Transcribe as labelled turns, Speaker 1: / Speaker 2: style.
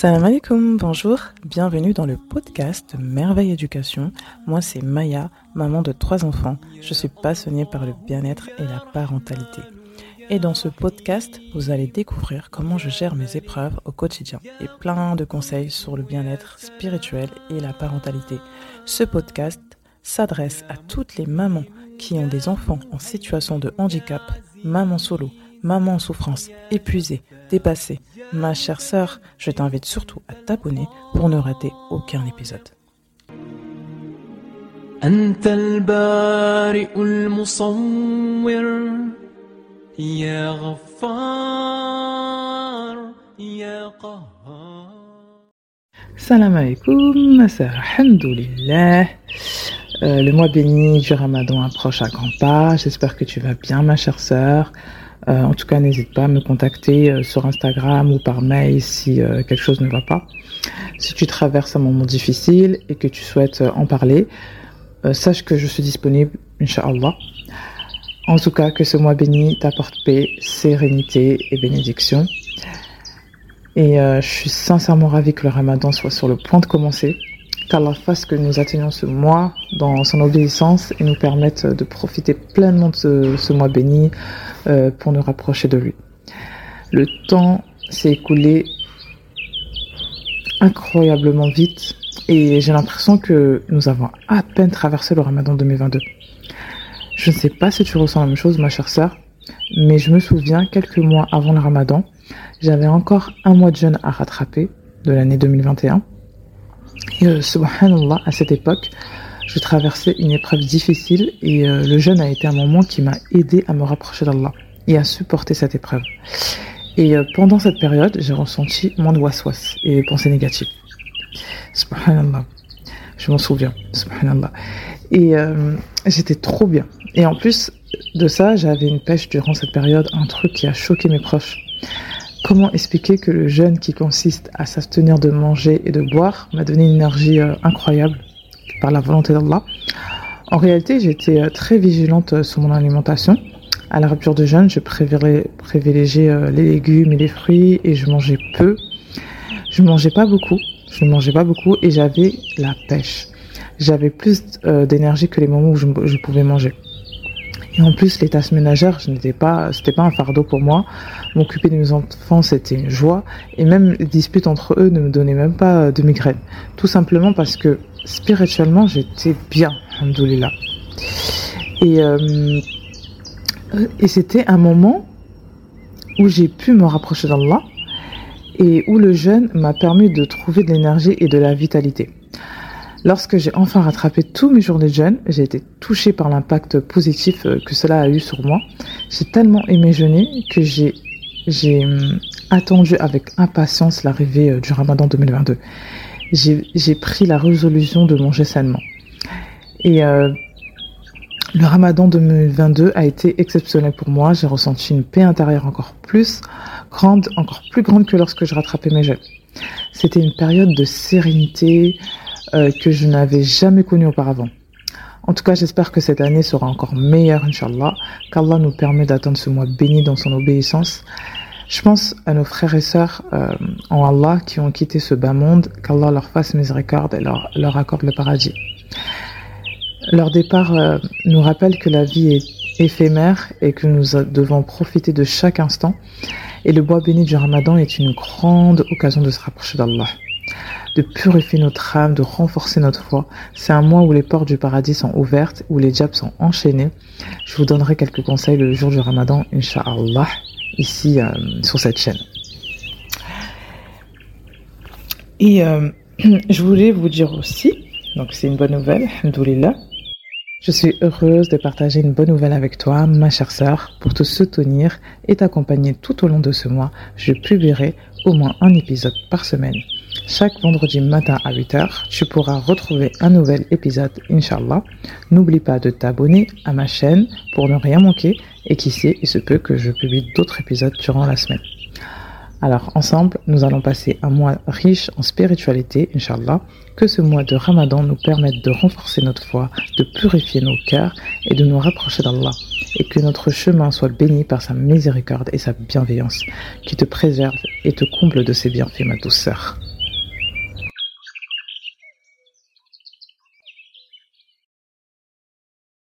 Speaker 1: Salam alaikum, bonjour, bienvenue dans le podcast Merveille Éducation. Moi c'est Maya, maman de trois enfants. Je suis passionnée par le bien-être et la parentalité. Et dans ce podcast, vous allez découvrir comment je gère mes épreuves au quotidien et plein de conseils sur le bien-être spirituel et la parentalité. Ce podcast s'adresse à toutes les mamans qui ont des enfants en situation de handicap, maman solo, maman en souffrance, épuisée, dépassée. Ma chère sœur, je t'invite surtout à t'abonner pour ne rater aucun épisode. Salam alaikum, alhamdulillah. Euh, le mois béni du ramadan approche à grands pas. J'espère que tu vas bien, ma chère sœur. Euh, en tout cas, n'hésite pas à me contacter euh, sur Instagram ou par mail si quelque chose ne va pas. Si tu traverses un moment difficile et que tu souhaites en parler, sache que je suis disponible, Inch'Allah. En tout cas, que ce mois béni t'apporte paix, sérénité et bénédiction. Et je suis sincèrement ravie que le ramadan soit sur le point de commencer qu'Allah fasse que nous atteignions ce mois dans son obéissance et nous permette de profiter pleinement de ce, mois béni euh, pour nous rapprocher de lui. Le temps s'est écoulé incroyablement vite et j'ai l'impression que nous avons à peine traversé le ramadan 2022. Je ne sais pas si tu ressens la même chose, ma chère sœur, mais je me souviens quelques mois avant le ramadan, j'avais encore un mois de jeûne à rattraper de l'année 2021 et euh, subhanallah, à cette époque, je traversais une épreuve difficile et euh, le jeûne a été un moment qui m'a aidé à me rapprocher d'Allah et à supporter cette épreuve. Et euh, pendant cette période, j'ai ressenti moins de waswas et des pensées négatives. Subhanallah. Je m'en souviens. Subhanallah. Et j'étais trop bien. Et en plus de ça, j'avais une pêche durant cette période, un truc qui a choqué mes proches. Comment expliquer que le jeûne qui consiste à s'abstenir de manger et de boire m'a donné une énergie euh, incroyable par la volonté d'Allah? En réalité, j'étais euh, très vigilante euh, sur mon alimentation. À la rupture de jeûne, je privilégiais les légumes et les fruits et je mangeais peu. Je ne mangeais pas beaucoup. Je ne mangeais pas beaucoup et j'avais la pêche. J'avais plus d'énergie que les moments où je pouvais manger. En plus, les tâches ménagères, je n'étais pas, pas un fardeau pour moi. M'occuper de mes enfants, c'était une joie. Et même les disputes entre eux ne me donnaient même pas de migraine. Tout simplement parce que spirituellement, j'étais bien, alhamdoulilah. Et, euh, et c'était un moment où j'ai pu me rapprocher d'Allah et où le jeûne m'a permis de trouver de l'énergie et de la vitalité. Lorsque j'ai enfin rattrapé tous mes jours de jeûne, j'ai été touchée par l'impact positif euh, que cela a eu sur moi. J'ai tellement aimé jeûner que j'ai j'ai hum, attendu avec impatience l'arrivée euh, du Ramadan 2022. J'ai pris la résolution de manger sainement. Et euh, le Ramadan 2022 a été exceptionnel pour moi. J'ai ressenti une paix intérieure encore plus grande, encore plus grande que lorsque je rattrapais mes jeûnes. C'était une période de sérénité, euh, que je n'avais jamais connu auparavant. En tout cas, j'espère que cette année sera encore meilleure, Inch'Allah, qu'Allah nous permet d'atteindre ce mois béni dans son obéissance. Je pense à nos frères et sœurs euh, en Allah qui ont quitté ce bas monde, qu'Allah leur fasse miséricorde et leur, leur accorde le paradis. Leur départ euh, nous rappelle que la vie est éphémère et que nous devons profiter de chaque instant. Et le bois béni du Ramadan est une grande occasion de se rapprocher d'Allah de purifier notre âme, de renforcer notre foi. C'est un mois où les portes du paradis sont ouvertes, où les diables sont enchaînés. Je vous donnerai quelques conseils le jour du ramadan, Inch'Allah, ici euh, sur cette chaîne. Et euh, je voulais vous dire aussi, donc c'est une bonne nouvelle, alhamdoulilah, je suis heureuse de partager une bonne nouvelle avec toi, ma chère sœur, pour te soutenir et t'accompagner tout au long de ce mois. Je publierai au moins un épisode par semaine. Chaque vendredi matin à 8h, tu pourras retrouver un nouvel épisode, Inch'Allah. N'oublie pas de t'abonner à ma chaîne pour ne rien manquer et qui sait, il se peut que je publie d'autres épisodes durant la semaine. Alors ensemble, nous allons passer un mois riche en spiritualité, Inch'Allah, que ce mois de Ramadan nous permette de renforcer notre foi, de purifier nos cœurs et de nous rapprocher d'Allah, et que notre chemin soit béni par sa miséricorde et sa bienveillance, qui te préserve et te comble de ses bienfaits, ma douceur.